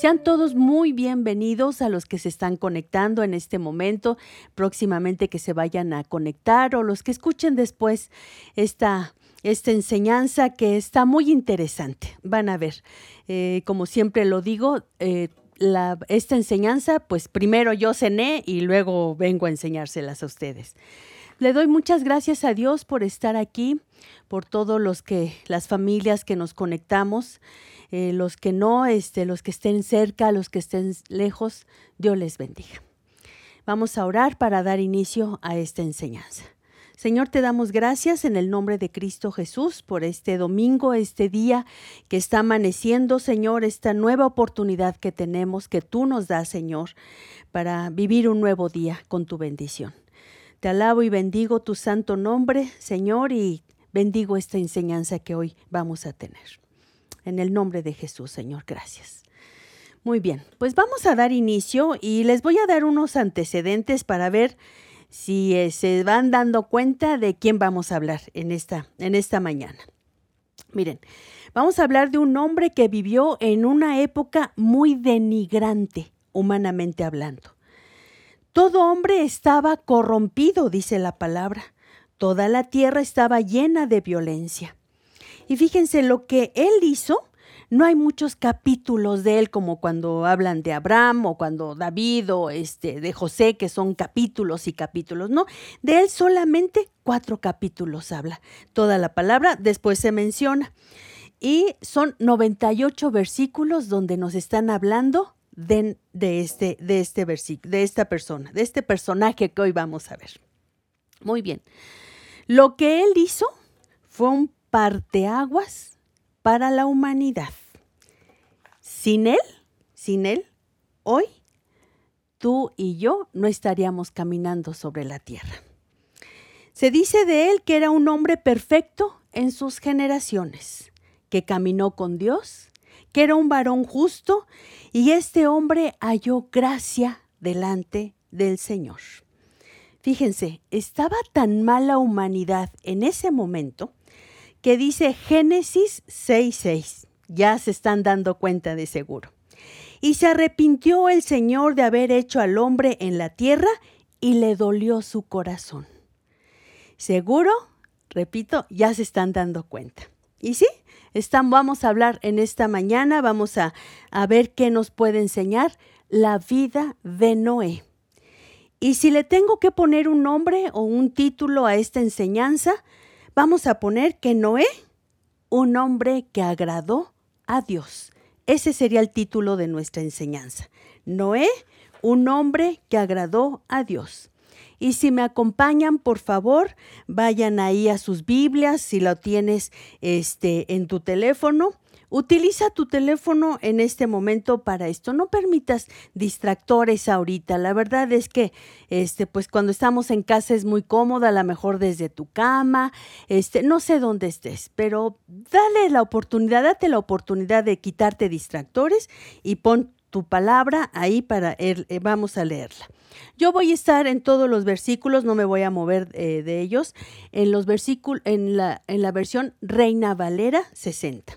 Sean todos muy bienvenidos a los que se están conectando en este momento, próximamente que se vayan a conectar o los que escuchen después esta, esta enseñanza que está muy interesante. Van a ver, eh, como siempre lo digo, eh, esta enseñanza, pues primero yo cené y luego vengo a enseñárselas a ustedes. Le doy muchas gracias a Dios por estar aquí, por todos los que, las familias que nos conectamos, eh, los que no, este, los que estén cerca, los que estén lejos, Dios les bendiga. Vamos a orar para dar inicio a esta enseñanza. Señor, te damos gracias en el nombre de Cristo Jesús por este domingo, este día que está amaneciendo, Señor, esta nueva oportunidad que tenemos, que tú nos das, Señor, para vivir un nuevo día con tu bendición. Te alabo y bendigo tu santo nombre, Señor, y bendigo esta enseñanza que hoy vamos a tener. En el nombre de Jesús, Señor, gracias. Muy bien, pues vamos a dar inicio y les voy a dar unos antecedentes para ver si eh, se van dando cuenta de quién vamos a hablar en esta, en esta mañana. Miren, vamos a hablar de un hombre que vivió en una época muy denigrante, humanamente hablando. Todo hombre estaba corrompido, dice la palabra. Toda la tierra estaba llena de violencia. Y fíjense lo que él hizo. No hay muchos capítulos de él como cuando hablan de Abraham o cuando David o este de José que son capítulos y capítulos, no, de él solamente cuatro capítulos habla. Toda la palabra después se menciona. Y son 98 versículos donde nos están hablando de, este, de este versículo, de esta persona, de este personaje que hoy vamos a ver. Muy bien. Lo que él hizo fue un parteaguas para la humanidad. Sin él, sin él, hoy tú y yo no estaríamos caminando sobre la tierra. Se dice de él que era un hombre perfecto en sus generaciones, que caminó con Dios, que era un varón justo y este hombre halló gracia delante del Señor. Fíjense, estaba tan mala humanidad en ese momento que dice Génesis 6:6. Ya se están dando cuenta de seguro. Y se arrepintió el Señor de haber hecho al hombre en la tierra y le dolió su corazón. Seguro, repito, ya se están dando cuenta. Y sí, están, vamos a hablar en esta mañana, vamos a, a ver qué nos puede enseñar la vida de Noé. Y si le tengo que poner un nombre o un título a esta enseñanza, vamos a poner que Noé, un hombre que agradó a Dios. Ese sería el título de nuestra enseñanza. Noé, un hombre que agradó a Dios. Y si me acompañan, por favor, vayan ahí a sus Biblias, si lo tienes este, en tu teléfono. Utiliza tu teléfono en este momento para esto. No permitas distractores ahorita. La verdad es que, este, pues cuando estamos en casa es muy cómoda, a lo mejor desde tu cama, este, no sé dónde estés, pero dale la oportunidad, date la oportunidad de quitarte distractores y pon tu palabra ahí para, eh, vamos a leerla. Yo voy a estar en todos los versículos, no me voy a mover eh, de ellos, en los versículos, en la, en la versión Reina Valera 60.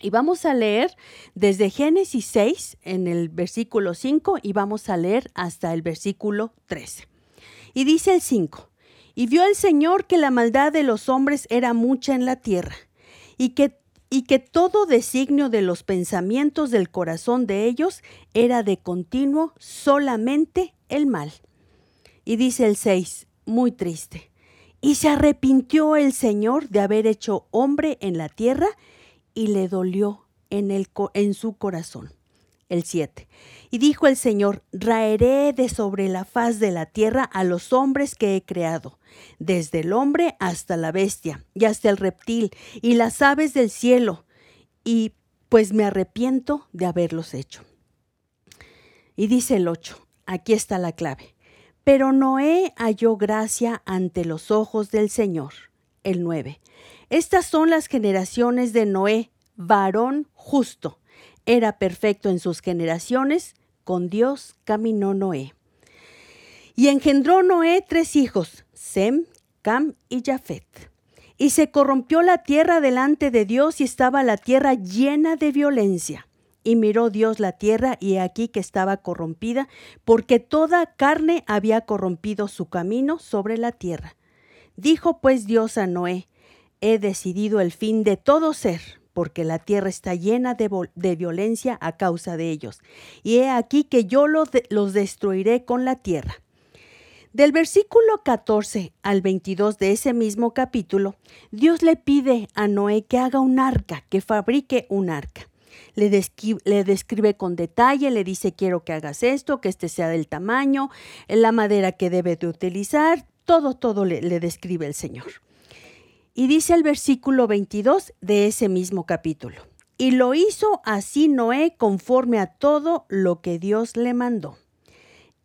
Y vamos a leer desde Génesis 6 en el versículo 5 y vamos a leer hasta el versículo 13. Y dice el 5, y vio el Señor que la maldad de los hombres era mucha en la tierra, y que y que todo designio de los pensamientos del corazón de ellos era de continuo solamente el mal. Y dice el 6, muy triste, y se arrepintió el Señor de haber hecho hombre en la tierra y le dolió en, el, en su corazón. El 7. Y dijo el Señor, raeré de sobre la faz de la tierra a los hombres que he creado, desde el hombre hasta la bestia, y hasta el reptil, y las aves del cielo, y pues me arrepiento de haberlos hecho. Y dice el 8, aquí está la clave. Pero Noé halló gracia ante los ojos del Señor. El 9. Estas son las generaciones de Noé, varón justo. Era perfecto en sus generaciones, con Dios caminó Noé. Y engendró Noé tres hijos, Sem, Cam y Jafet. Y se corrompió la tierra delante de Dios y estaba la tierra llena de violencia. Y miró Dios la tierra, y aquí que estaba corrompida, porque toda carne había corrompido su camino sobre la tierra. Dijo pues Dios a Noé, he decidido el fin de todo ser, porque la tierra está llena de, violencia a causa de ellos. Y he aquí que yo los, destruiré con la tierra. Del versículo 14 al 22 de ese mismo capítulo, Dios le pide a Noé que haga un arca, que fabrique un arca le, describe, con detalle, le dice quiero que hagas esto, que este sea del tamaño, la madera que debe de utilizar, todo, todo le describe el Señor. Y dice el versículo 22 de ese mismo capítulo. Y lo hizo así Noé conforme a todo lo que Dios le mandó.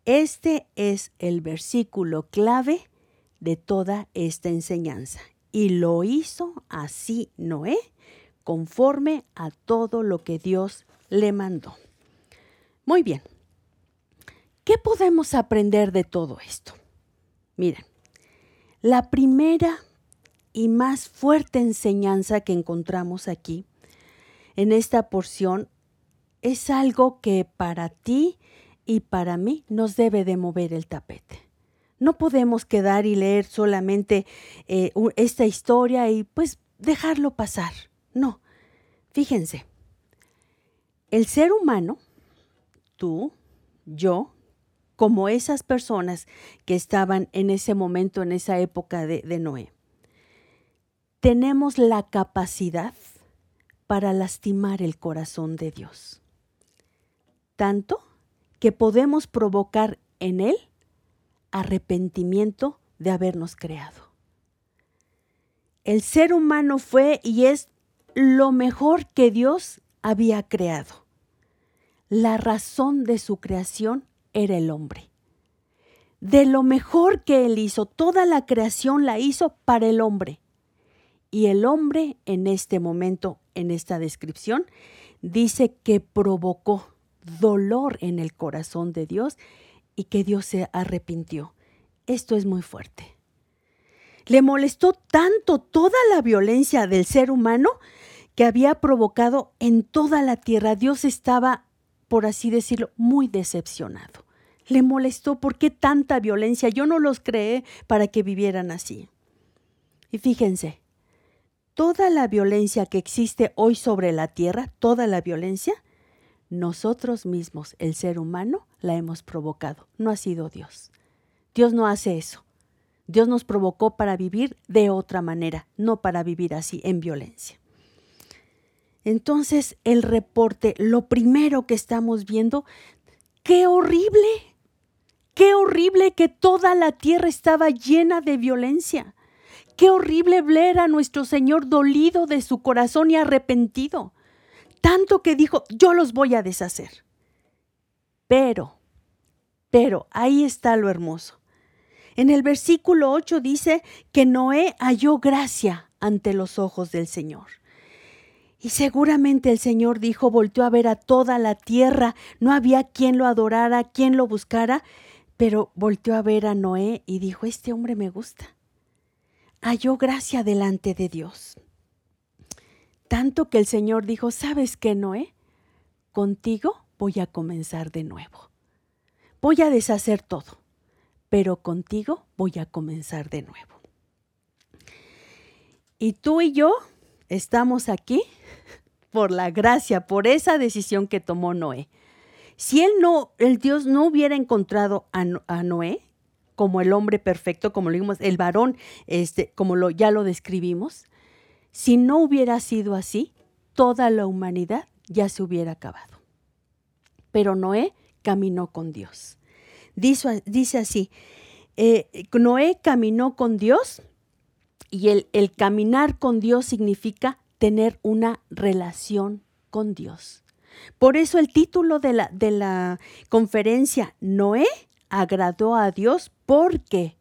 Este es el versículo clave de toda esta enseñanza. Y lo hizo así Noé conforme a todo lo que Dios le mandó. Muy bien. ¿Qué podemos aprender de todo esto? Miren, la primera y más fuerte enseñanza que encontramos aquí, en esta porción, es algo que para ti y para mí nos debe de mover el tapete. No podemos quedar y leer solamente eh, esta historia y pues dejarlo pasar. No, fíjense, el ser humano, tú, yo, como esas personas que estaban en ese momento, en esa época de, de Noé, tenemos la capacidad para lastimar el corazón de Dios. Tanto que podemos provocar en Él arrepentimiento de habernos creado. El ser humano fue y es lo mejor que Dios había creado. La razón de su creación era el hombre. De lo mejor que Él hizo, toda la creación la hizo para el hombre. Y el hombre en este momento, en esta descripción, dice que provocó dolor en el corazón de Dios y que Dios se arrepintió. Esto es muy fuerte. Le molestó tanto toda la violencia del ser humano que había provocado en toda la tierra. Dios estaba, por así decirlo, muy decepcionado. Le molestó por qué tanta violencia. Yo no los creé para que vivieran así. Y fíjense, toda la violencia que existe hoy sobre la tierra, toda la violencia, nosotros mismos, el ser humano, la hemos provocado. No ha sido Dios. Dios no hace eso. Dios nos provocó para vivir de otra manera, no para vivir así en violencia. Entonces el reporte, lo primero que estamos viendo, qué horrible, qué horrible que toda la tierra estaba llena de violencia. Qué horrible ver a nuestro Señor dolido de su corazón y arrepentido. Tanto que dijo, yo los voy a deshacer. Pero, pero, ahí está lo hermoso. En el versículo 8 dice que Noé halló gracia ante los ojos del Señor. Y seguramente el Señor dijo, volteó a ver a toda la tierra, no había quien lo adorara, quien lo buscara, pero volteó a ver a Noé y dijo, este hombre me gusta. Halló gracia delante de Dios. Tanto que el Señor dijo, ¿sabes qué, Noé? Contigo voy a comenzar de nuevo. Voy a deshacer todo, pero contigo voy a comenzar de nuevo. Y tú y yo estamos aquí por la gracia, por esa decisión que tomó Noé. Si él no, el Dios no hubiera encontrado a, Noé como el hombre perfecto, como lo vimos, el varón, este, como lo, ya lo describimos, si no hubiera sido así, toda la humanidad ya se hubiera acabado. Pero Noé caminó con Dios. Dice, dice así, eh, Noé caminó con Dios y el, el caminar con Dios significa tener una relación con Dios. Por eso el título de la, de la conferencia, Noé agradó a Dios porque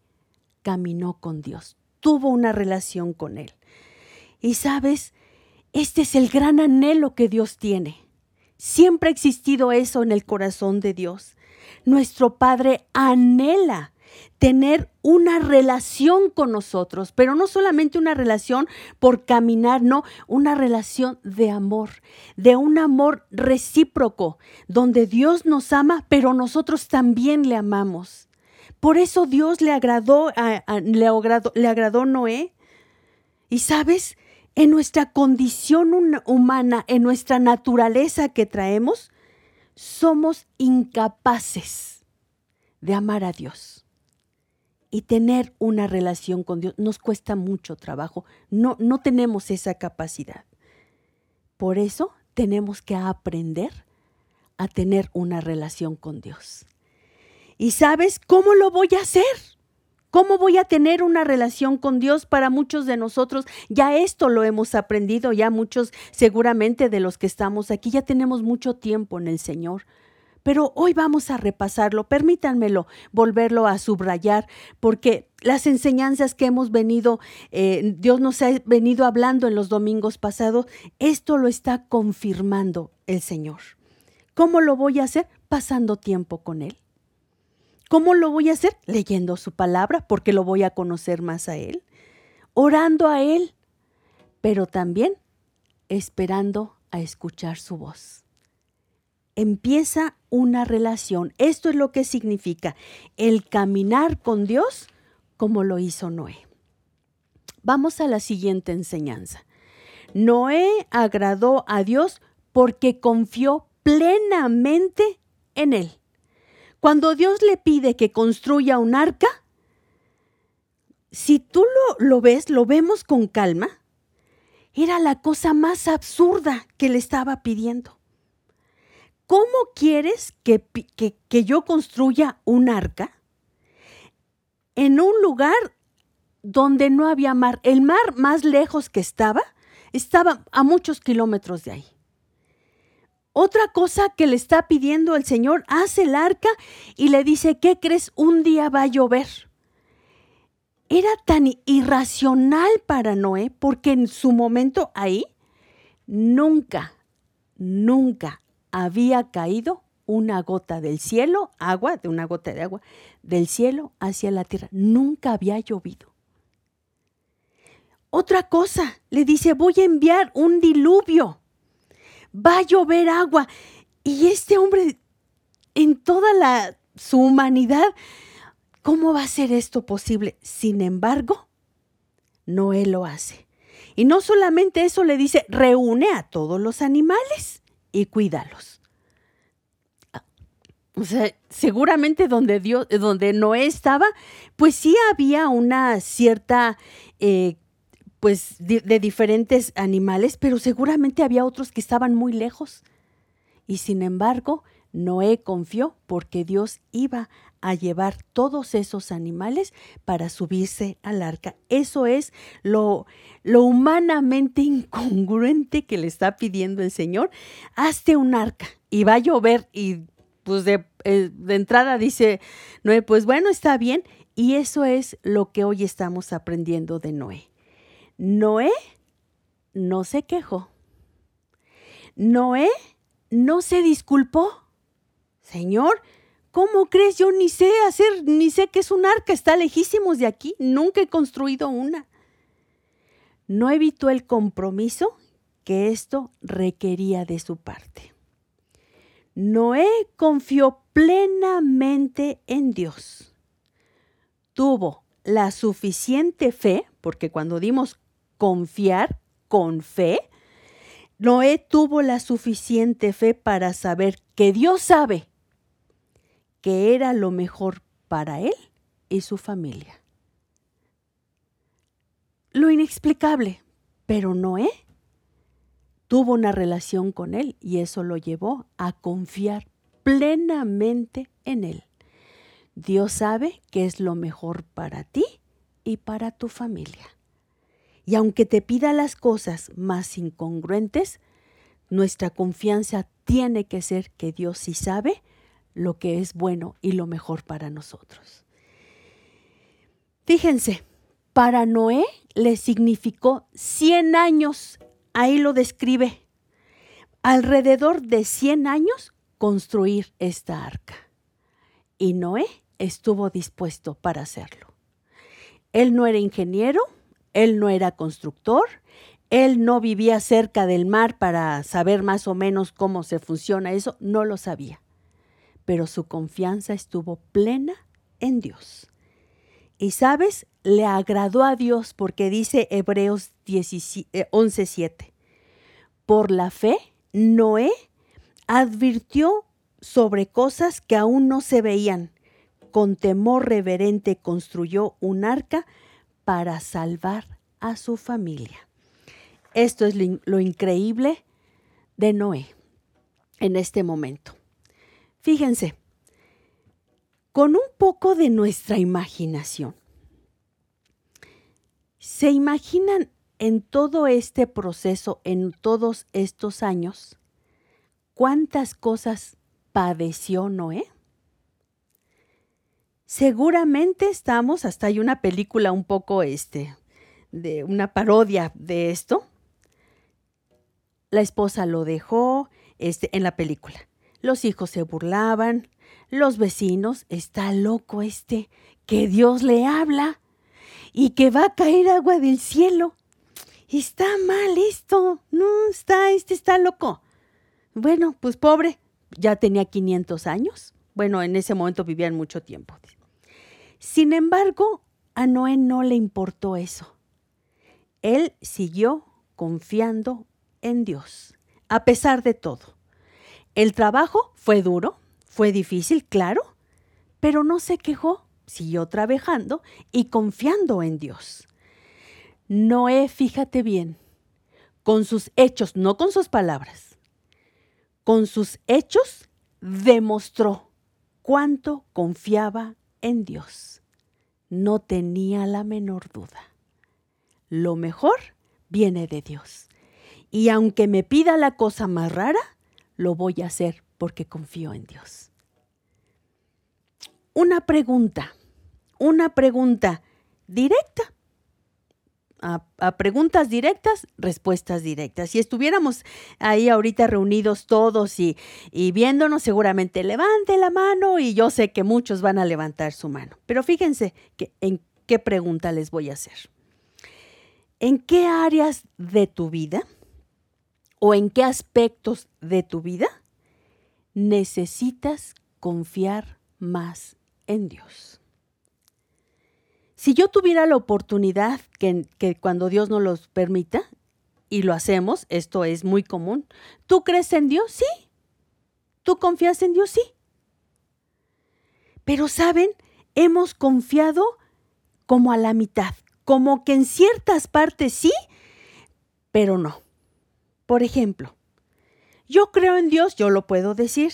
caminó con Dios, tuvo una relación con Él. Y sabes, este es el gran anhelo que Dios tiene. Siempre ha existido eso en el corazón de Dios. Nuestro Padre anhela tener una relación con nosotros, pero no solamente una relación por caminar, no, una relación de amor, de un amor recíproco, donde Dios nos ama, pero nosotros también le amamos. Por eso Dios le agradó, le agradó, le agradó Noé. Y sabes, en nuestra condición humana, en nuestra naturaleza que traemos, somos incapaces de amar a Dios y tener una relación con Dios. Nos cuesta mucho trabajo, no, no tenemos esa capacidad. Por eso tenemos que aprender a tener una relación con Dios. ¿Y sabes cómo lo voy a hacer? ¿Cómo voy a tener una relación con Dios para muchos de nosotros? Ya esto lo hemos aprendido, ya muchos seguramente de los que estamos aquí ya tenemos mucho tiempo en el Señor. Pero hoy vamos a repasarlo, permítanmelo volverlo a subrayar, porque las enseñanzas que hemos venido, eh, Dios nos ha venido hablando en los domingos pasados, esto lo está confirmando el Señor. ¿Cómo lo voy a hacer? Pasando tiempo con Él. ¿Cómo lo voy a hacer? Leyendo su palabra, porque lo voy a conocer más a Él. Orando a Él, pero también esperando a escuchar su voz. Empieza una relación. Esto es lo que significa el caminar con Dios como lo hizo Noé. Vamos a la siguiente enseñanza. Noé agradó a Dios porque confió plenamente en Él. Cuando Dios le pide que construya un arca, si tú lo, lo, ves, lo vemos con calma, era la cosa más absurda que le estaba pidiendo. ¿Cómo quieres que, que, que yo construya un arca en un lugar donde no había mar? El mar más lejos que estaba estaba a muchos kilómetros de ahí. Otra cosa que le está pidiendo el Señor, hace el arca y le dice, ¿qué crees? Un día va a llover. Era tan irracional para Noé porque en su momento ahí nunca, nunca había caído una gota del cielo, agua, de una gota de agua, del cielo hacia la tierra. Nunca había llovido. Otra cosa, le dice, voy a enviar un diluvio va a llover agua. Y este hombre, en toda su humanidad, ¿cómo va a ser esto posible? Sin embargo, Noé lo hace. Y no solamente eso le dice, reúne a todos los animales y cuídalos. O sea, seguramente donde, Dios, donde Noé estaba, pues sí había una cierta eh, pues de, diferentes animales, pero seguramente había otros que estaban muy lejos. Y sin embargo, Noé confió porque Dios iba a llevar todos esos animales para subirse al arca. Eso es lo, lo humanamente incongruente que le está pidiendo el Señor. Hazte un arca y va a llover y pues de, eh, de entrada dice Noé, pues bueno, está bien. Y eso es lo que hoy estamos aprendiendo de Noé. Noé no se quejó. Noé no se disculpó. Señor, ¿cómo crees? Yo ni sé hacer, ni sé qué es un arca, está lejísimos de aquí, nunca he construido una. No evitó el compromiso que esto requería de su parte. Noé confió plenamente en Dios. Tuvo la suficiente fe, porque cuando dimos confiar con fe, Noé tuvo la suficiente fe para saber que Dios sabe que era lo mejor para él y su familia. Lo inexplicable, pero Noé tuvo una relación con él y eso lo llevó a confiar plenamente en él. Dios sabe que es lo mejor para ti y para tu familia. Y aunque te pida las cosas más incongruentes, nuestra confianza tiene que ser que Dios sí sabe lo que es bueno y lo mejor para nosotros. Fíjense, para Noé le significó 100 años, ahí lo describe, alrededor de 100 años construir esta arca. Y Noé estuvo dispuesto para hacerlo. Él no era ingeniero, él no era constructor, él no vivía cerca del mar para saber más o menos cómo se funciona eso, no lo sabía. Pero su confianza estuvo plena en Dios. Y sabes, le agradó a Dios porque dice Hebreos 11:7. Eh, Por la fe, Noé advirtió sobre cosas que aún no se veían. Con temor reverente construyó un arca para salvar a su familia. Esto es lo increíble de Noé en este momento. Fíjense, con un poco de nuestra imaginación, ¿se imaginan en todo este proceso, en todos estos años, cuántas cosas padeció Noé? Seguramente estamos, hasta hay una película un poco este, de una parodia de esto. La esposa lo dejó este, en la película. Los hijos se burlaban, los vecinos, está loco este, que Dios le habla y que va a caer agua del cielo. Está mal esto, no, está, este está loco. Bueno, pues pobre, ya tenía 500 años. Bueno, en ese momento vivían mucho tiempo. Sin embargo, a Noé no le importó eso. Él siguió confiando en Dios, a pesar de todo. El trabajo fue duro, fue difícil, claro, pero no se quejó, siguió trabajando y confiando en Dios. Noé, fíjate bien, con sus hechos, no con sus palabras, con sus hechos demostró cuánto confiaba en Dios. No tenía la menor duda. Lo mejor viene de Dios. Y aunque me pida la cosa más rara, lo voy a hacer porque confío en Dios. Una pregunta, una pregunta directa. A, preguntas directas, respuestas directas. Si estuviéramos ahí ahorita reunidos todos y, viéndonos, seguramente levante la mano y yo sé que muchos van a levantar su mano. Pero fíjense en qué pregunta les voy a hacer. ¿En qué áreas de tu vida o en qué aspectos de tu vida necesitas confiar más en Dios. Si yo tuviera la oportunidad, que, cuando Dios nos los permita, y lo hacemos, esto es muy común, ¿tú crees en Dios? Sí. ¿Tú confías en Dios? Sí. Pero saben, hemos confiado como a la mitad, como que en ciertas partes sí, pero no. Por ejemplo, yo creo en Dios, yo lo puedo decir.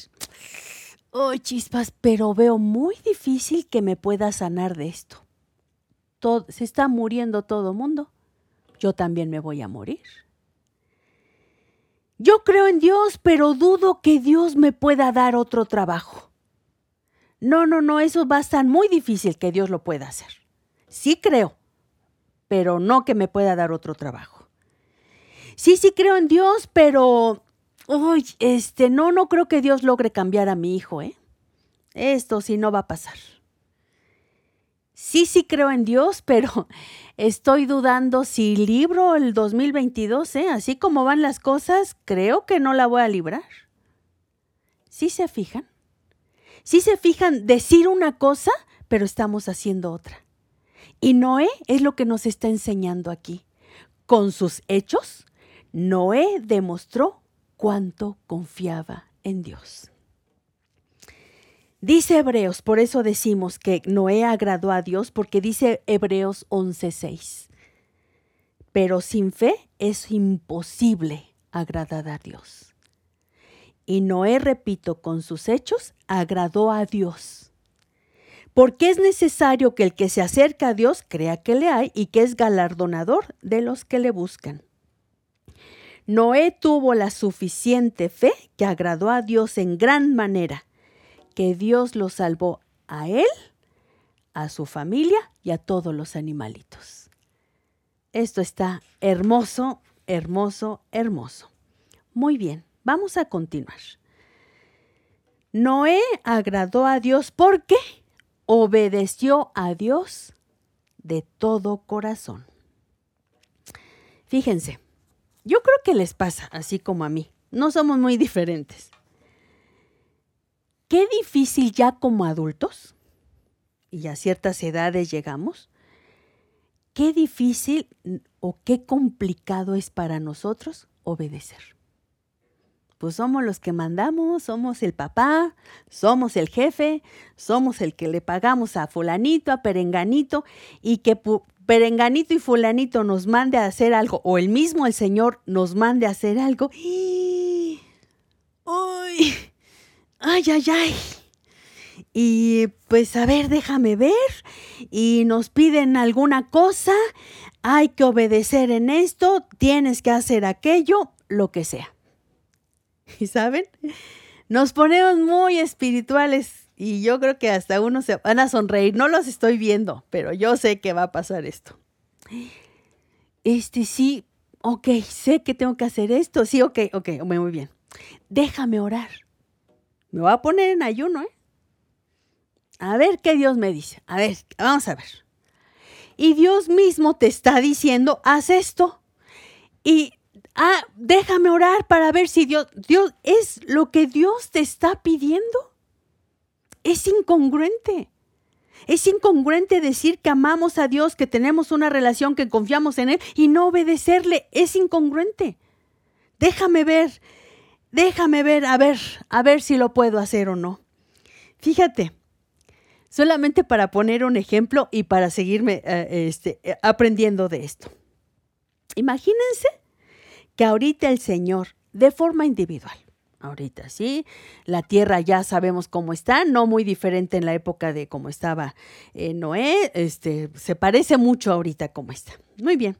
Oh, chispas, pero veo muy difícil que me pueda sanar de esto. Todo, se está muriendo todo mundo. Yo también me voy a morir. Yo creo en Dios, pero dudo que Dios me pueda dar otro trabajo. No, no, no, eso va a estar muy difícil que Dios lo pueda hacer. Sí creo, pero no que me pueda dar otro trabajo. Sí, sí creo en Dios, pero Uy, este, no, no creo que Dios logre cambiar a mi hijo, ¿eh? Esto sí no va a pasar. Sí, sí creo en Dios, pero estoy dudando si libro el 2022, ¿eh? Así como van las cosas, creo que no la voy a librar. ¿Sí se fijan? ¿Sí se fijan decir una cosa, pero estamos haciendo otra? Y Noé es lo que nos está enseñando aquí. Con sus hechos, Noé demostró cuánto confiaba en Dios. Dice Hebreos, por eso decimos que Noé agradó a Dios, porque dice Hebreos 11:6. Pero sin fe es imposible agradar a Dios. Y Noé, repito, con sus hechos, agradó a Dios. Porque es necesario que el que se acerca a Dios crea que le hay y que es galardonador de los que le buscan. Noé tuvo la suficiente fe que agradó a Dios en gran manera, que Dios lo salvó a él, a su familia y a todos los animalitos. Esto está hermoso, hermoso, hermoso. Muy bien, vamos a continuar. Noé agradó a Dios, ¿por qué? obedeció a Dios de todo corazón. Fíjense, yo creo que les pasa así como a mí. No somos muy diferentes. Qué difícil ya como adultos, y a ciertas edades llegamos, qué difícil o qué complicado es para nosotros obedecer pues somos los que mandamos, somos el papá, somos el jefe, somos el que le pagamos a fulanito, a perenganito, y que perenganito y fulanito nos mande a hacer algo, o el mismo el Señor nos mande a hacer algo. ¡Uy! ¡Ay, ay, ay! Y pues a ver, déjame ver. Y nos piden alguna cosa, hay que obedecer en esto, tienes que hacer aquello, lo que sea. ¿Y saben? Nos ponemos muy espirituales y yo creo que hasta uno se van a sonreír. No los estoy viendo, pero yo sé que va a pasar esto. Este sí, ok, sé que tengo que hacer esto. Sí, ok, ok, muy bien. Déjame orar. Me voy a poner en ayuno, ¿eh? A ver qué Dios me dice. A ver, vamos a ver. Y Dios mismo te está diciendo, haz esto. Y ah, déjame orar para ver si Dios, Dios es lo que Dios te está pidiendo. Es incongruente. Es incongruente decir que amamos a Dios, que tenemos una relación, que confiamos en Él y no obedecerle. Es incongruente. Déjame ver, déjame ver, a ver, a ver si lo puedo hacer o no. Fíjate, solamente para poner un ejemplo y para seguirme eh, este, aprendiendo de esto. Imagínense que ahorita el Señor, de forma individual, ahorita, ¿sí? La tierra ya sabemos cómo está, no muy diferente en la época de cómo estaba eh, Noé, este, se parece mucho ahorita como está. Muy bien.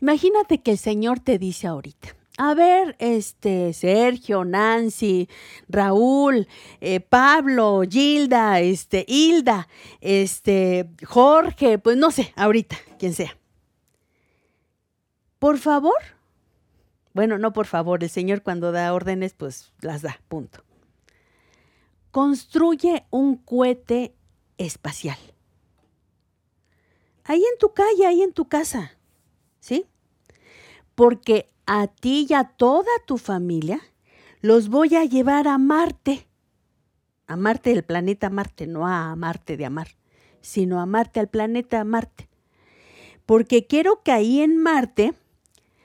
Imagínate que el Señor te dice ahorita, a ver, este, Sergio, Nancy, Raúl, eh, Pablo, Gilda, este, Hilda, este, Jorge, pues no sé, ahorita, quien sea. Por favor, bueno, no, por favor, el Señor cuando da órdenes, pues las da, punto. Construye un cohete espacial. Ahí en tu calle, ahí en tu casa, ¿sí? Porque a ti y a toda tu familia los voy a llevar a Marte. A Marte del planeta Marte, no a Marte de amar, sino a Marte, al planeta Marte. Porque quiero que ahí en Marte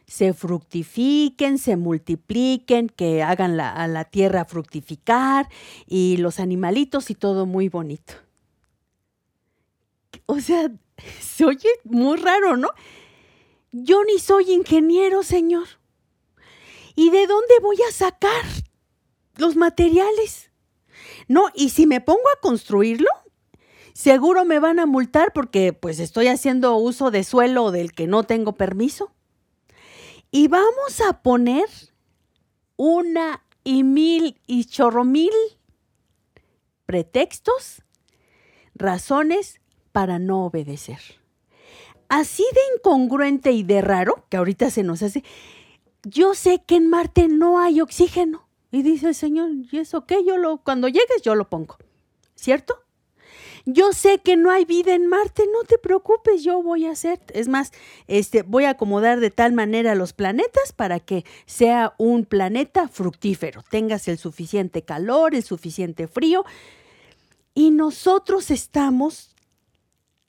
se fructifiquen, se multipliquen, que hagan a la tierra fructificar y los animalitos y todo muy bonito. O sea, se oye muy raro, ¿no? Yo ni soy ingeniero, señor. ¿Y de dónde voy a sacar los materiales? No, y si me pongo a construirlo, seguro me van a multar porque pues estoy haciendo uso de suelo del que no tengo permiso. Y vamos a poner una y mil y chorro mil pretextos, razones para no obedecer. Así de incongruente y de raro, que ahorita se nos hace, yo sé que en Marte no hay oxígeno. Y dice el Señor, ¿y eso qué? Yo lo, cuando llegues yo lo pongo. ¿Cierto? Yo sé que no hay vida en Marte, no te preocupes, yo voy a hacer, es más, este voy a acomodar de tal manera los planetas para que sea un planeta fructífero, tengas el suficiente calor, el suficiente frío y nosotros estamos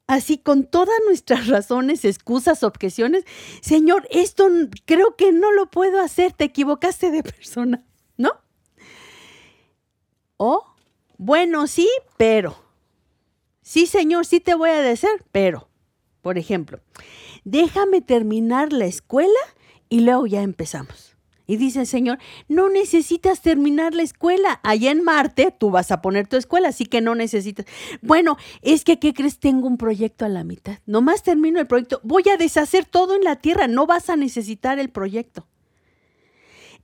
así con todas nuestras razones, excusas, objeciones, Señor, esto creo que no lo puedo hacer, te equivocaste de persona, ¿no? O, bueno, sí, pero Sí, Señor, sí te voy a decir, pero, por ejemplo, déjame terminar la escuela y luego ya empezamos. Y dice el Señor, no necesitas terminar la escuela. Allá en Marte tú vas a poner tu escuela, así que no necesitas. Bueno, es que, ¿qué crees? Tengo un proyecto a la mitad. Nomás termino el proyecto. Voy a deshacer todo en la tierra. No vas a necesitar el proyecto.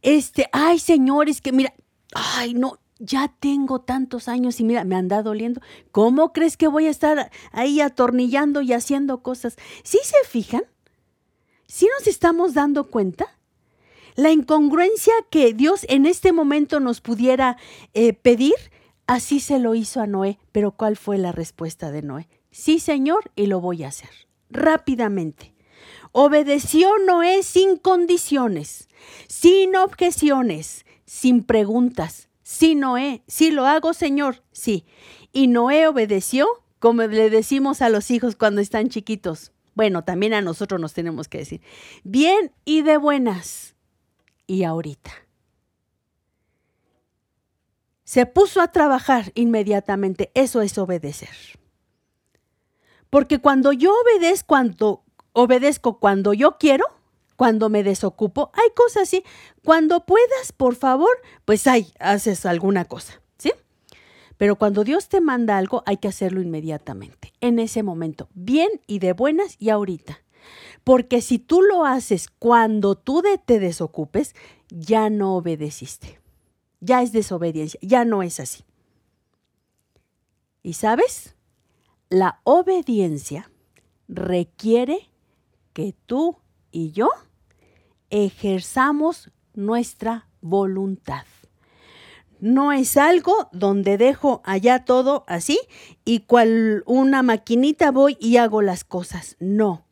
Este, ay, Señor, es que mira, ay, no, ya tengo tantos años y mira, me anda doliendo. ¿Cómo crees que voy a estar ahí atornillando y haciendo cosas? ¿Sí se fijan? ¿Sí nos estamos dando cuenta? La incongruencia que Dios en este momento nos pudiera eh, pedir Así se lo hizo a Noé, pero ¿cuál fue la respuesta de Noé? Sí, Señor, y lo voy a hacer. Rápidamente. Obedeció Noé sin condiciones, sin objeciones, sin preguntas. Sí, Noé, sí lo hago, Señor, sí. Y Noé obedeció, como le decimos a los hijos cuando están chiquitos. Bueno, también a nosotros nos tenemos que decir, bien y de buenas. Y ahorita. Se puso a trabajar inmediatamente. Eso es obedecer. Porque cuando yo obedezco cuando, obedezco cuando yo quiero, cuando me desocupo, hay cosas así. Cuando puedas, por favor, pues ahí haces alguna cosa, ¿sí? Pero cuando Dios te manda algo, hay que hacerlo inmediatamente, en ese momento, bien y de buenas y ahorita. Porque si tú lo haces cuando tú te desocupes, ya no obedeciste ya es desobediencia, ya no es así. ¿Y sabes? La obediencia requiere que tú y yo ejerzamos nuestra voluntad. No es algo donde dejo allá todo así y cual una maquinita voy y hago las cosas. No.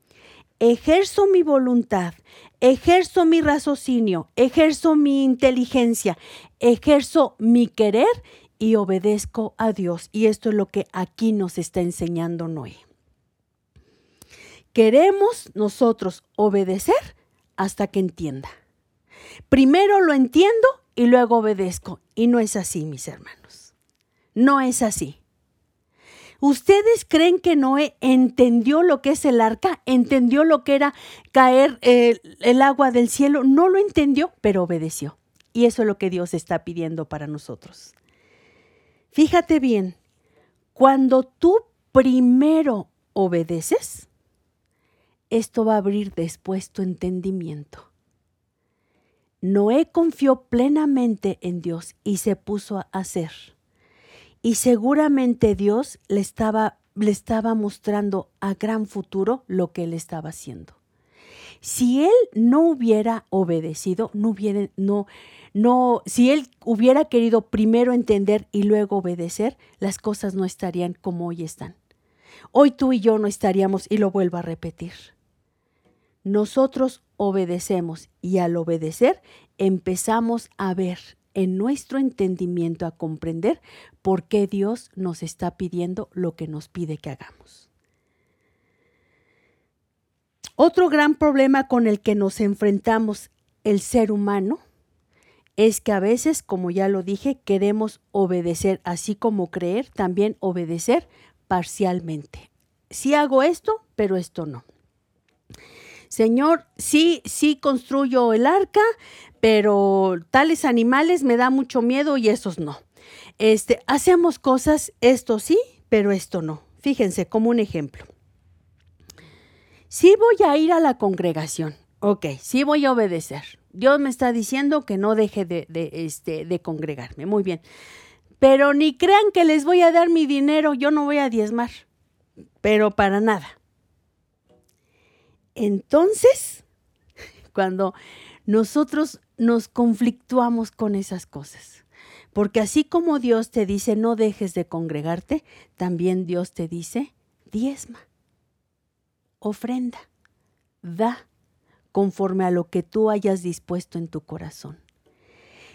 Ejerzo mi voluntad, ejerzo mi raciocinio, ejerzo mi inteligencia, ejerzo mi querer y obedezco a Dios. Y esto es lo que aquí nos está enseñando Noé. Queremos nosotros obedecer hasta que entienda. Primero lo entiendo y luego obedezco. Y no es así, mis hermanos. No es así. ¿Ustedes creen que Noé entendió lo que es el arca? ¿Entendió lo que era caer el, el agua del cielo? No lo entendió, pero obedeció. Y eso es lo que Dios está pidiendo para nosotros. Fíjate bien, cuando tú primero obedeces, esto va a abrir después tu entendimiento. Noé confió plenamente en Dios y se puso a hacer. Y seguramente Dios le estaba, le estaba mostrando a gran futuro lo que él estaba haciendo. Si él no hubiera obedecido, no hubiera, no, no, si él hubiera querido primero entender y luego obedecer, las cosas no estarían como hoy están. Hoy tú y yo no estaríamos, y lo vuelvo a repetir. Nosotros obedecemos y al obedecer empezamos a ver en nuestro entendimiento a comprender por qué Dios nos está pidiendo lo que nos pide que hagamos. Otro gran problema con el que nos enfrentamos el ser humano es que a veces, como ya lo dije, queremos obedecer, así como creer, también obedecer parcialmente. Sí hago esto, pero esto no. Señor, sí, sí construyo el arca, pero tales animales me da mucho miedo y esos no. Este, hacemos cosas, esto sí, pero esto no. Fíjense como un ejemplo. Sí voy a ir a la congregación, ok, sí voy a obedecer. Dios me está diciendo que no deje de, este, de congregarme, muy bien. Pero ni crean que les voy a dar mi dinero, yo no voy a diezmar, pero para nada. Entonces, cuando nosotros nos conflictuamos con esas cosas. Porque así como Dios te dice no dejes de congregarte, también Dios te dice diezma, ofrenda, da conforme a lo que tú hayas dispuesto en tu corazón.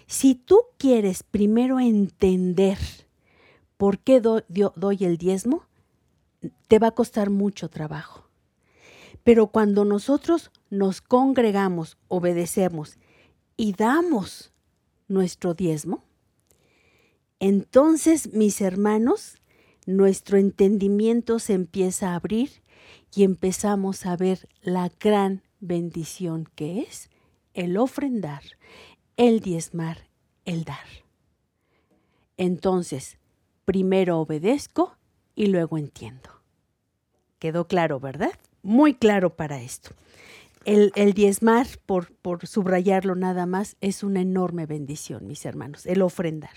Si tú quieres primero entender por qué doy el diezmo, te va a costar mucho trabajo. Pero cuando nosotros nos congregamos, obedecemos y damos nuestro diezmo, entonces, mis hermanos, nuestro entendimiento se empieza a abrir y empezamos a ver la gran bendición que es el ofrendar, el diezmar, el dar. Entonces, primero obedezco y luego entiendo. Quedó claro, ¿verdad? Muy claro para esto el, diezmar, por, por subrayarlo nada más, es una enorme bendición, mis hermanos, el ofrendar.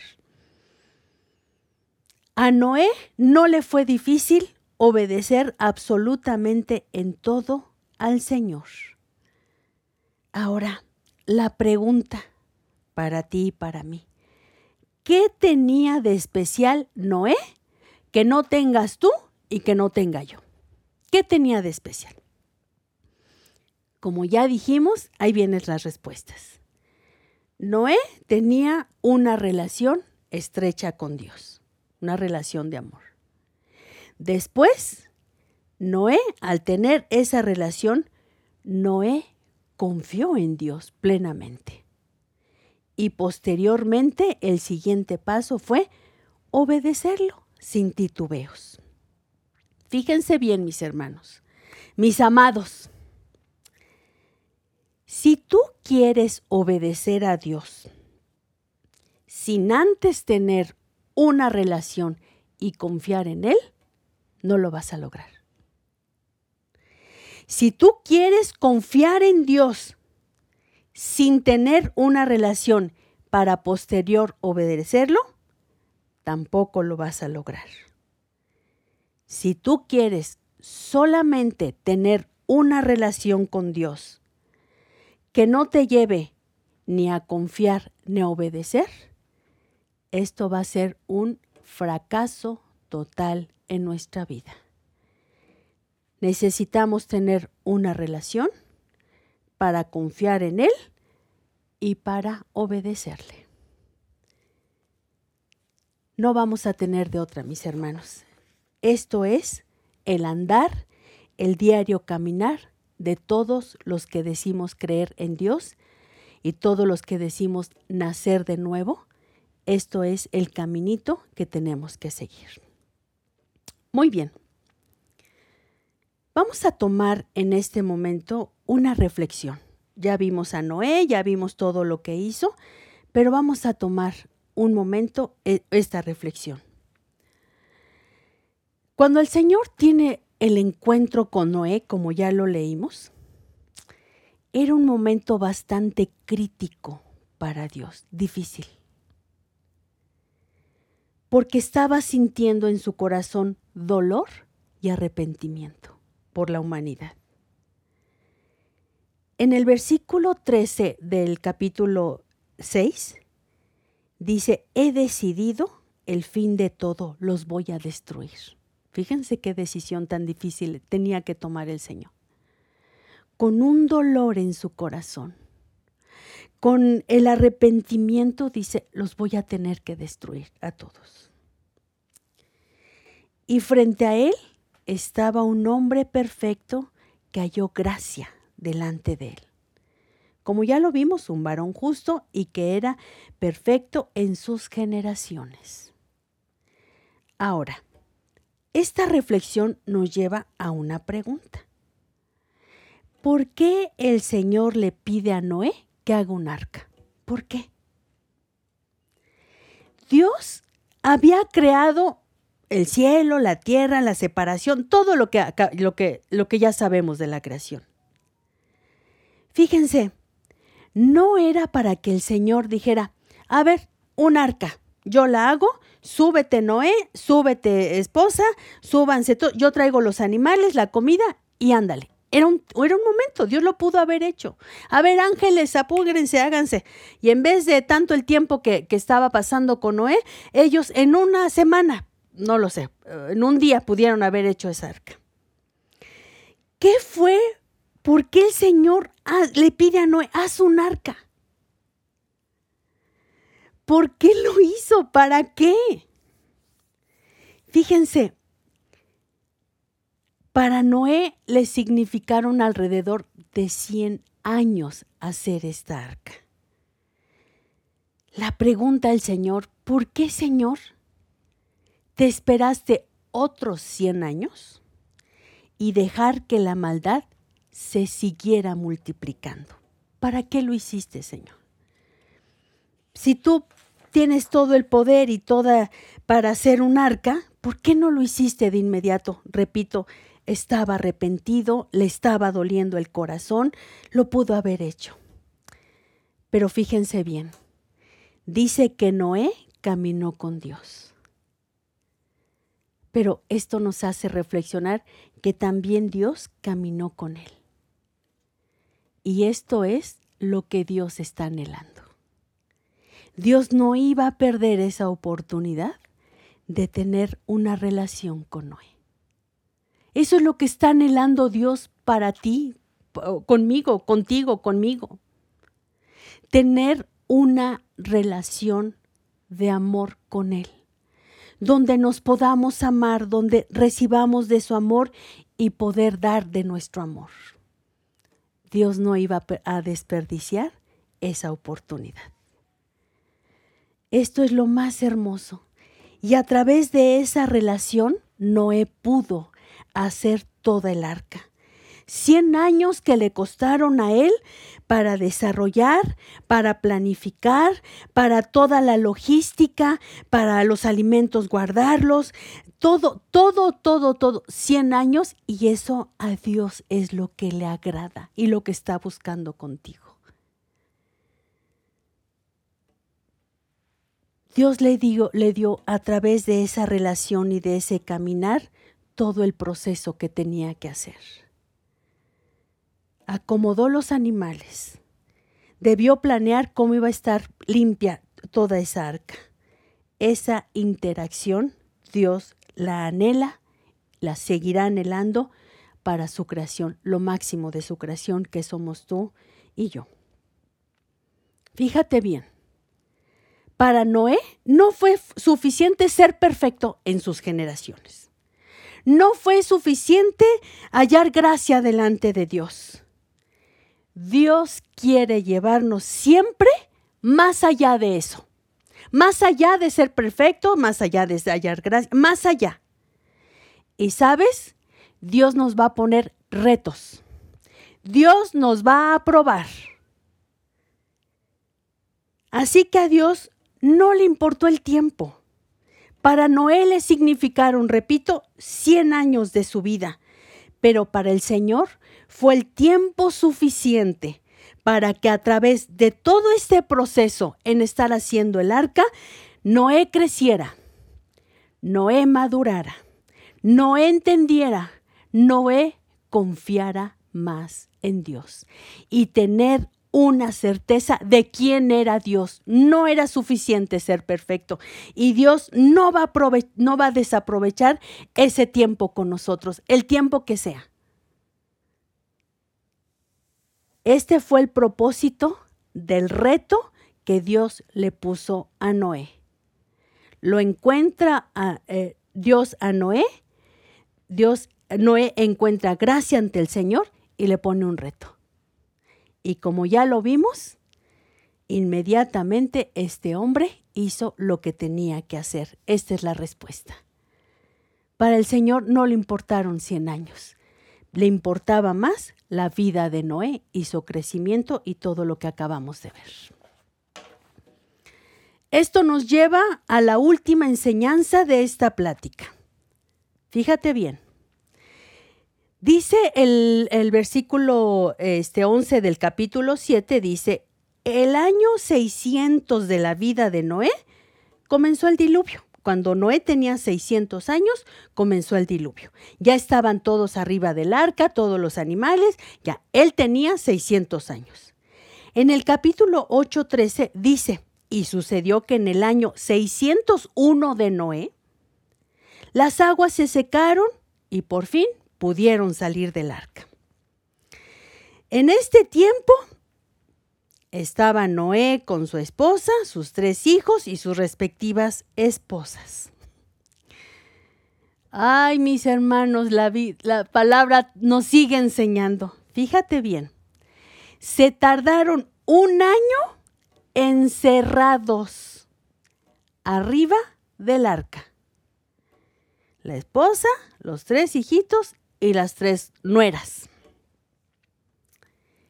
A Noé no le fue difícil obedecer absolutamente en todo al Señor. Ahora, la pregunta para ti y para mí, ¿qué tenía de especial Noé que no tengas tú y que no tenga yo? ¿Qué tenía de especial? Como ya dijimos, ahí vienen las respuestas. Noé tenía una relación estrecha con Dios, una relación de amor. Después, Noé, al tener esa relación, Noé confió en Dios plenamente. Y posteriormente el siguiente paso fue obedecerlo sin titubeos. Fíjense bien, mis hermanos, mis amados. Si tú quieres obedecer a Dios sin antes tener una relación y confiar en Él, no lo vas a lograr. Si tú quieres confiar en Dios sin tener una relación para posterior obedecerlo, tampoco lo vas a lograr. Si tú quieres solamente tener una relación con Dios que no te lleve ni a confiar ni a obedecer, esto va a ser un fracaso total en nuestra vida. Necesitamos tener una relación para confiar en Él y para obedecerle. No vamos a tener de otra, mis hermanos. Esto es el andar, el diario caminar de todos los que decimos creer en Dios y todos los que decimos nacer de nuevo. Esto es el caminito que tenemos que seguir. Muy bien. Vamos a tomar en este momento una reflexión. Ya vimos a Noé, ya vimos todo lo que hizo, pero vamos a tomar un momento e, esta reflexión. Cuando el Señor tiene el encuentro con Noé, como ya lo leímos, era un momento bastante crítico para Dios, difícil, porque estaba sintiendo en su corazón dolor y arrepentimiento por la humanidad. En el versículo 13 del capítulo 6 dice, he decidido el fin de todo, los voy a destruir. Fíjense qué decisión tan difícil tenía que tomar el Señor. Con un dolor en su corazón, con el arrepentimiento, dice, los voy a tener que destruir a todos. Y frente a él estaba un hombre perfecto que halló gracia delante de él. Como ya lo vimos, un varón justo y que era perfecto en sus generaciones. Ahora, esta reflexión nos lleva a una pregunta. ¿Por qué el Señor le pide a Noé que haga un arca? ¿Por qué? Dios había creado el cielo, la tierra, la separación, todo lo que, lo que, lo que ya sabemos de la creación. Fíjense, no era para que el Señor dijera, a ver, un arca, yo la hago, súbete Noé, súbete esposa, súbanse, yo traigo los animales, la comida y ándale. Era un, era un momento, Dios lo pudo haber hecho. A ver, ángeles, apúgrense, háganse. Y en vez de tanto el tiempo que, que estaba pasando con Noé, ellos en una semana, no lo sé, en un día pudieron haber hecho esa arca. ¿Qué fue? ¿Por qué el Señor le pide a Noé, haz un arca? ¿Por qué lo hizo? ¿Para qué? Fíjense, para Noé le significaron alrededor de 100 años hacer esta arca. La pregunta del Señor, ¿por qué Señor? ¿Te esperaste otros 100 años y dejar que la maldad se siguiera multiplicando? ¿Para qué lo hiciste, Señor? Si tú tienes todo el poder y toda para hacer un arca, ¿por qué no lo hiciste de inmediato? Repito, estaba arrepentido, le estaba doliendo el corazón, lo pudo haber hecho. Pero fíjense bien, dice que Noé caminó con Dios. Pero esto nos hace reflexionar que también Dios caminó con él. Y esto es lo que Dios está anhelando. Dios no iba a perder esa oportunidad de tener una relación con Noé. Eso es lo que está anhelando Dios para ti, conmigo, contigo, conmigo. Tener una relación de amor con Él, donde nos podamos amar, donde recibamos de su amor y poder dar de nuestro amor. Dios no iba a desperdiciar esa oportunidad. Esto es lo más hermoso. Y a través de esa relación, Noé pudo hacer toda el arca. Cien años que le costaron a él para desarrollar, para planificar, para toda la logística, para los alimentos guardarlos, todo, todo, todo, todo, cien años y eso a Dios es lo que le agrada y lo que está buscando contigo. Dios le dio, le dio a través de esa relación y de ese caminar todo el proceso que tenía que hacer. Acomodó los animales. Debió planear cómo iba a estar limpia toda esa arca. Esa interacción Dios la anhela, la seguirá anhelando para su creación, lo máximo de su creación que somos tú y yo. Fíjate bien, para Noé no fue suficiente ser perfecto en sus generaciones. No fue suficiente hallar gracia delante de Dios. Dios quiere llevarnos siempre más allá de eso. Más allá de ser perfecto, más allá de hallar gracia, más allá. Y sabes, Dios nos va a poner retos. Dios nos va a probar. Así que a Dios no le importó el tiempo. Para Noé le significaron, repito, 100 años de su vida, pero para el Señor fue el tiempo suficiente para que a través de todo este proceso en estar haciendo el arca, Noé creciera, Noé madurara, Noé entendiera, Noé confiara más en Dios y tener una certeza de quién era Dios. No era suficiente ser perfecto. Y Dios no va, a desaprovechar ese tiempo con nosotros, el tiempo que sea. Este fue el propósito del reto que Dios le puso a Noé. Lo encuentra eh, Dios a Noé. Dios, Noé encuentra gracia ante el Señor y le pone un reto. Y como ya lo vimos, inmediatamente este hombre hizo lo que tenía que hacer. Esta es la respuesta. Para el Señor no le importaron 100 años. Le importaba más la vida de Noé y su crecimiento y todo lo que acabamos de ver. Esto nos lleva a la última enseñanza de esta plática. Fíjate bien. Dice el, versículo este, 11 del capítulo 7, dice, el año 600 de la vida de Noé comenzó el diluvio. Cuando Noé tenía 600 años, comenzó el diluvio. Ya estaban todos arriba del arca, todos los animales, ya él tenía 600 años. En el capítulo 8.13 dice, y sucedió que en el año 601 de Noé, las aguas se secaron y por fin pudieron salir del arca. En este tiempo estaba Noé con su esposa, sus tres hijos y sus respectivas esposas. Ay, mis hermanos, la, la, palabra nos sigue enseñando. Fíjate bien, se tardaron un año encerrados arriba del arca. La esposa, los tres hijitos y las tres nueras.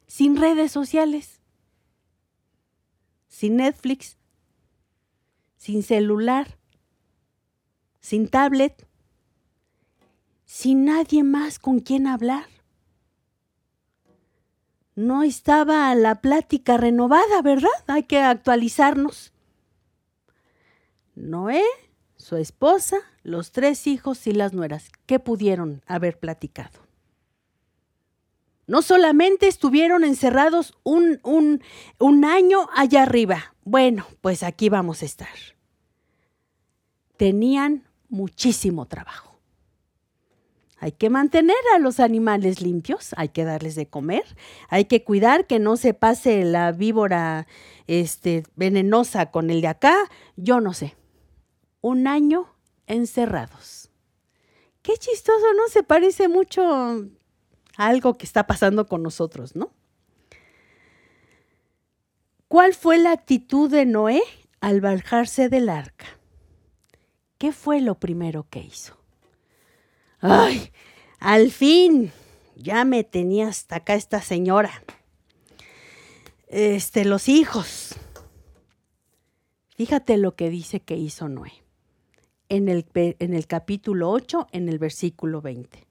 Sin redes sociales, sin Netflix, sin celular, sin tablet, sin nadie más con quien hablar. No estaba la plática renovada, ¿verdad? Hay que actualizarnos. Noé su esposa, los tres hijos y las nueras. ¿Qué pudieron haber platicado? No solamente estuvieron encerrados un año allá arriba. Bueno, pues aquí vamos a estar. Tenían muchísimo trabajo. Hay que mantener a los animales limpios, hay que darles de comer, hay que cuidar que no se pase la víbora este, venenosa con el de acá, yo no sé. Un año encerrados. Qué chistoso, ¿no? Se parece mucho a algo que está pasando con nosotros, ¿no? ¿Cuál fue la actitud de Noé al bajarse del arca? ¿Qué fue lo primero que hizo? Ay, al fin, ya me tenía hasta acá esta señora. Este, los hijos. Fíjate lo que dice que hizo Noé. En el, en el capítulo 8, en el versículo 20.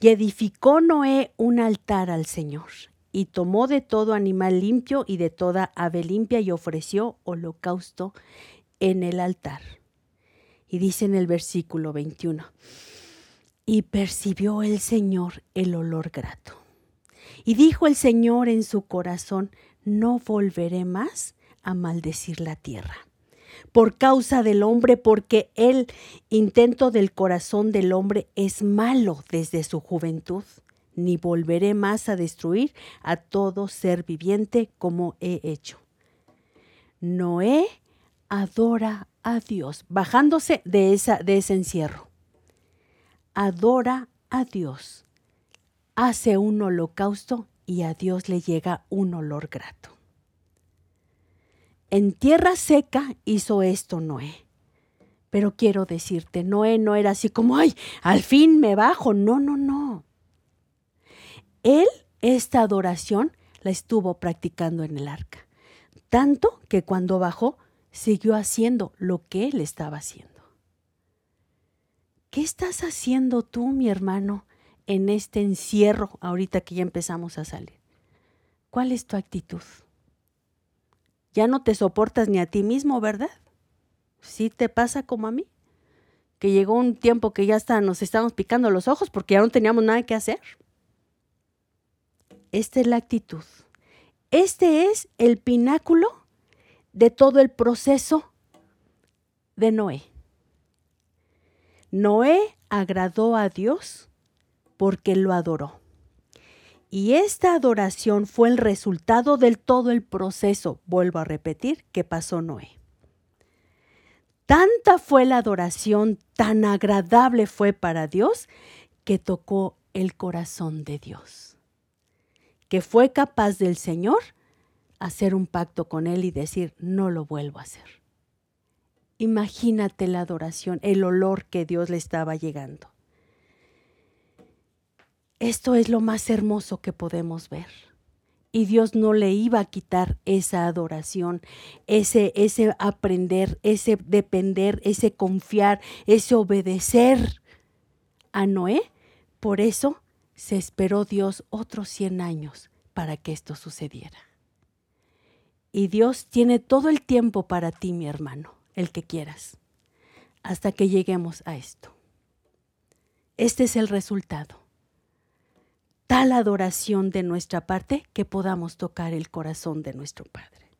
Y edificó Noé un altar al Señor, y tomó de todo animal limpio y de toda ave limpia y ofreció holocausto en el altar. Y dice en el versículo 21, y percibió el Señor el olor grato. Y dijo el Señor en su corazón, no volveré más a maldecir la tierra. Por causa del hombre, porque el intento del corazón del hombre es malo desde su juventud, ni volveré más a destruir a todo ser viviente como he hecho. Noé adora a Dios, bajándose de, esa, de ese encierro adora a Dios, hace un holocausto y a Dios le llega un olor grato. En tierra seca hizo esto Noé. Pero quiero decirte, Noé no era así como, ay, al fin me bajo. No, no, no. Él esta adoración la estuvo practicando en el arca. Tanto que cuando bajó, siguió haciendo lo que él estaba haciendo. ¿Qué estás haciendo tú, mi hermano, en este encierro ahorita que ya empezamos a salir? ¿Cuál es tu actitud? Ya no te soportas ni a ti mismo, ¿verdad? ¿Sí te pasa como a mí? Que llegó un tiempo que ya hasta nos estábamos picando los ojos porque ya no teníamos nada que hacer. Esta es la actitud. Este es el pináculo de todo el proceso de Noé. Noé agradó a Dios porque lo adoró. Y esta adoración fue el resultado del todo el proceso, vuelvo a repetir, que pasó Noé. Tanta fue la adoración, tan agradable fue para Dios, que tocó el corazón de Dios, que fue capaz del Señor hacer un pacto con Él y decir, no lo vuelvo a hacer. Imagínate la adoración, el olor que Dios le estaba llegando. Esto es lo más hermoso que podemos ver. Y Dios no le iba a quitar esa adoración, ese, ese aprender, ese depender, ese confiar, ese obedecer a Noé. Por eso se esperó Dios otros 100 años para que esto sucediera. Y Dios tiene todo el tiempo para ti, mi hermano el que quieras, hasta que lleguemos a esto. Este es el resultado. Tal adoración de nuestra parte que podamos tocar el corazón de nuestro Padre.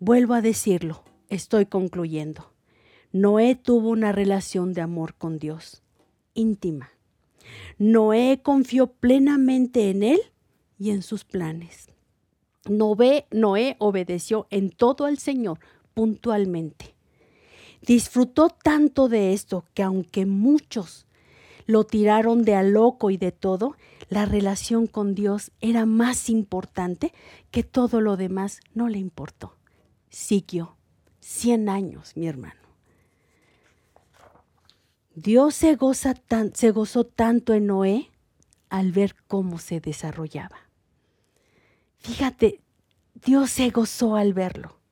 Vuelvo a decirlo, estoy concluyendo. Noé tuvo una relación de amor con Dios, íntima. Noé confió plenamente en Él y en sus planes. Noé, Noé obedeció en todo al Señor puntualmente. Disfrutó tanto de esto que aunque muchos lo tiraron de a loco y de todo, la relación con Dios era más importante que todo lo demás no le importó. Siguió. Cien años, mi hermano. Dios se, goza se gozó tanto en Noé al ver cómo se desarrollaba. Fíjate, Dios se gozó al verlo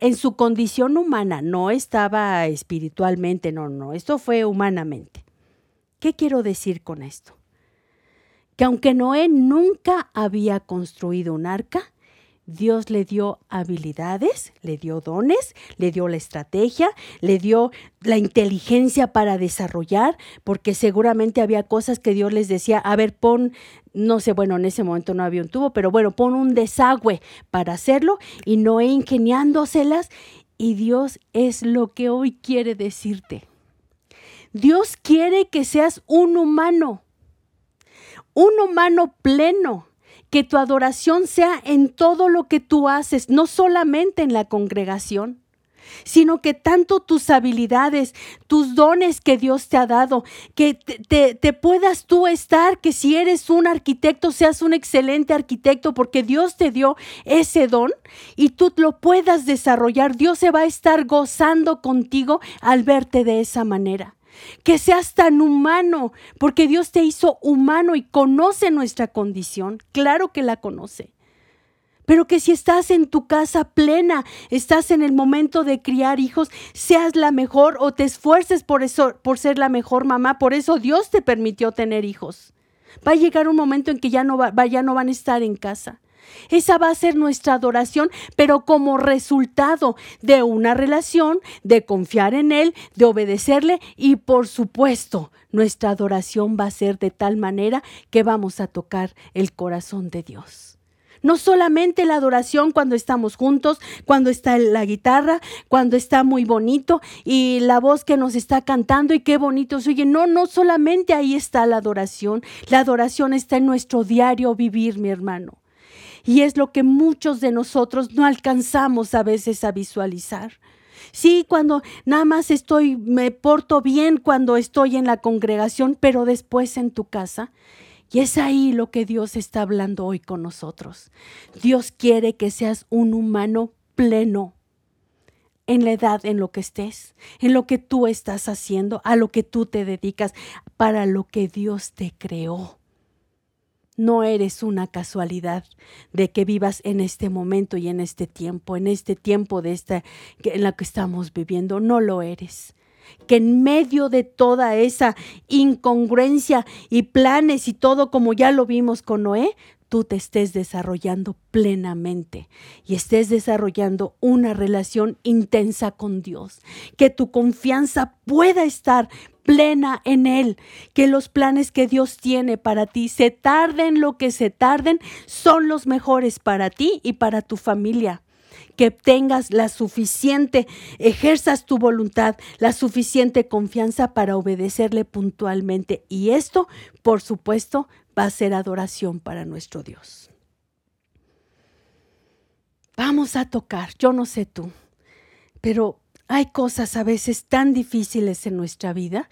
en su condición humana, no estaba espiritualmente, no, no, esto fue humanamente. ¿Qué quiero decir con esto? Que aunque Noé nunca había construido un arca, Dios le dio habilidades, le dio dones, le dio la estrategia, le dio la inteligencia para desarrollar, porque seguramente había cosas que Dios les decía, a ver, pon, no sé, bueno, en ese momento no había un tubo, pero bueno, pon un desagüe para hacerlo y Noé ingeniándoselas. Y Dios es lo que hoy quiere decirte. Dios quiere que seas un humano, un humano pleno que tu adoración sea en todo lo que tú haces, no solamente en la congregación sino que tanto tus habilidades, tus dones que Dios te ha dado, que te, te, puedas tú estar, que si eres un arquitecto, seas un excelente arquitecto, porque Dios te dio ese don y tú lo puedas desarrollar. Dios se va a estar gozando contigo al verte de esa manera que seas tan humano, porque Dios te hizo humano y conoce nuestra condición, claro que la conoce. Pero que si estás en tu casa plena, estás en el momento de criar hijos, seas la mejor o te esfuerces por eso, por ser la mejor mamá. Por eso Dios te permitió tener hijos. Va a llegar un momento en que ya no, va, ya no van a estar en casa. Esa va a ser nuestra adoración, pero como resultado de una relación, de confiar en Él, de obedecerle y por supuesto nuestra adoración va a ser de tal manera que vamos a tocar el corazón de Dios. No solamente la adoración cuando estamos juntos, cuando está la guitarra, cuando está muy bonito y la voz que nos está cantando y qué bonito se oye. No, no solamente ahí está la adoración. La adoración está en nuestro diario vivir, mi hermano. Y es lo que muchos de nosotros no alcanzamos a veces a visualizar. Sí, cuando nada más estoy, me porto bien cuando estoy en la congregación, pero después en tu casa. Y es ahí lo que Dios está hablando hoy con nosotros. Dios quiere que seas un humano pleno en la edad en lo que estés, en lo que tú estás haciendo, a lo que tú te dedicas, para lo que Dios te creó. No eres una casualidad de que vivas en este momento y en este tiempo, en este tiempo de esta en la que estamos viviendo. No lo eres. Que en medio de toda esa incongruencia y planes y todo como ya lo vimos con Noé, tú te estés desarrollando plenamente y estés desarrollando una relación intensa con Dios, que tu confianza pueda estar plena en Él, que los planes que Dios tiene para ti, se tarden lo que se tarden, son los mejores para ti y para tu familia que tengas la suficiente, ejerzas tu voluntad, la suficiente confianza para obedecerle puntualmente. Y esto, por supuesto, va a ser adoración para nuestro Dios. Vamos a tocar, yo no sé tú, pero hay cosas a veces tan difíciles en nuestra vida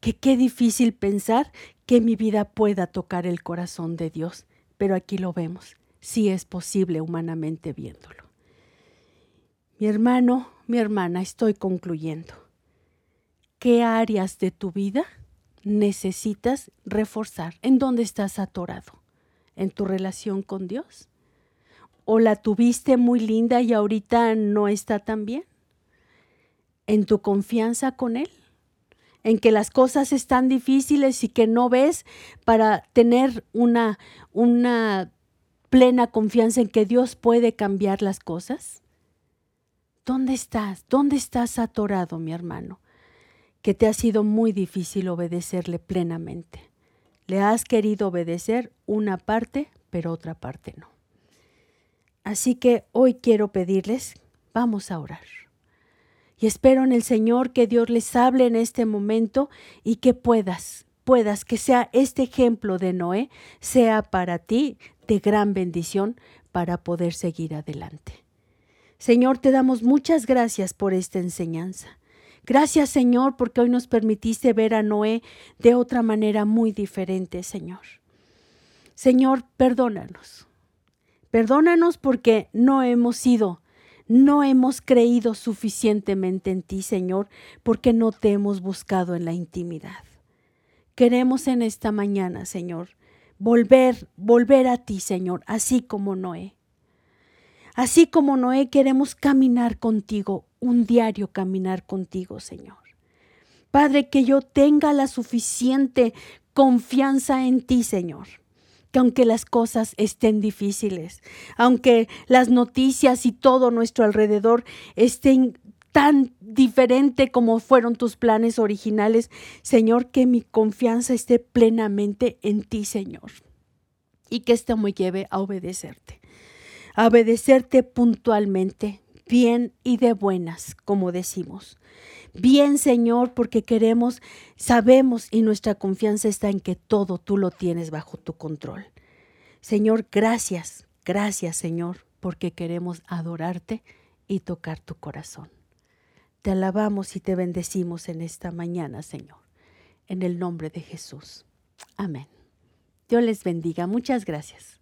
que qué difícil pensar que mi vida pueda tocar el corazón de Dios. Pero aquí lo vemos, si es posible humanamente viéndolo. Mi hermano, mi hermana, estoy concluyendo. ¿Qué áreas de tu vida necesitas reforzar? ¿En dónde estás atorado? ¿En tu relación con Dios? ¿O la tuviste muy linda y ahorita no está tan bien? En tu confianza con Él, en que las cosas están difíciles y que no ves para tener una, una plena confianza en que Dios puede cambiar las cosas? ¿Dónde estás? ¿Dónde estás atorado, mi hermano? Que te ha sido muy difícil obedecerle plenamente. Le has querido obedecer una parte, pero otra parte no. Así que hoy quiero pedirles, vamos a orar. Y espero en el Señor que Dios les hable en este momento y que puedas, puedas, que sea este ejemplo de Noé, sea para ti de gran bendición para poder seguir adelante. Señor, te damos muchas gracias por esta enseñanza. Gracias, Señor, porque hoy nos permitiste ver a Noé de otra manera muy diferente, Señor. Señor, perdónanos. Perdónanos porque no hemos sido no hemos creído suficientemente en ti, Señor, porque no te hemos buscado en la intimidad. Queremos en esta mañana, Señor, volver, volver a ti, Señor, así como Noé. Así como Noé queremos caminar contigo, un diario caminar contigo, Señor. Padre, que yo tenga la suficiente confianza en ti, Señor que aunque las cosas estén difíciles, aunque las noticias y todo nuestro alrededor estén tan diferente como fueron tus planes originales, Señor, que mi confianza esté plenamente en ti, Señor. Y que esto me lleve a obedecerte, a obedecerte puntualmente, bien y de buenas, como decimos. Bien, Señor, porque queremos, sabemos y nuestra confianza está en que todo tú lo tienes bajo tu control. Señor, gracias, gracias, Señor, porque queremos adorarte y tocar tu corazón. Te alabamos y te bendecimos en esta mañana, Señor, en el nombre de Jesús. Amén. Dios les bendiga. Muchas gracias.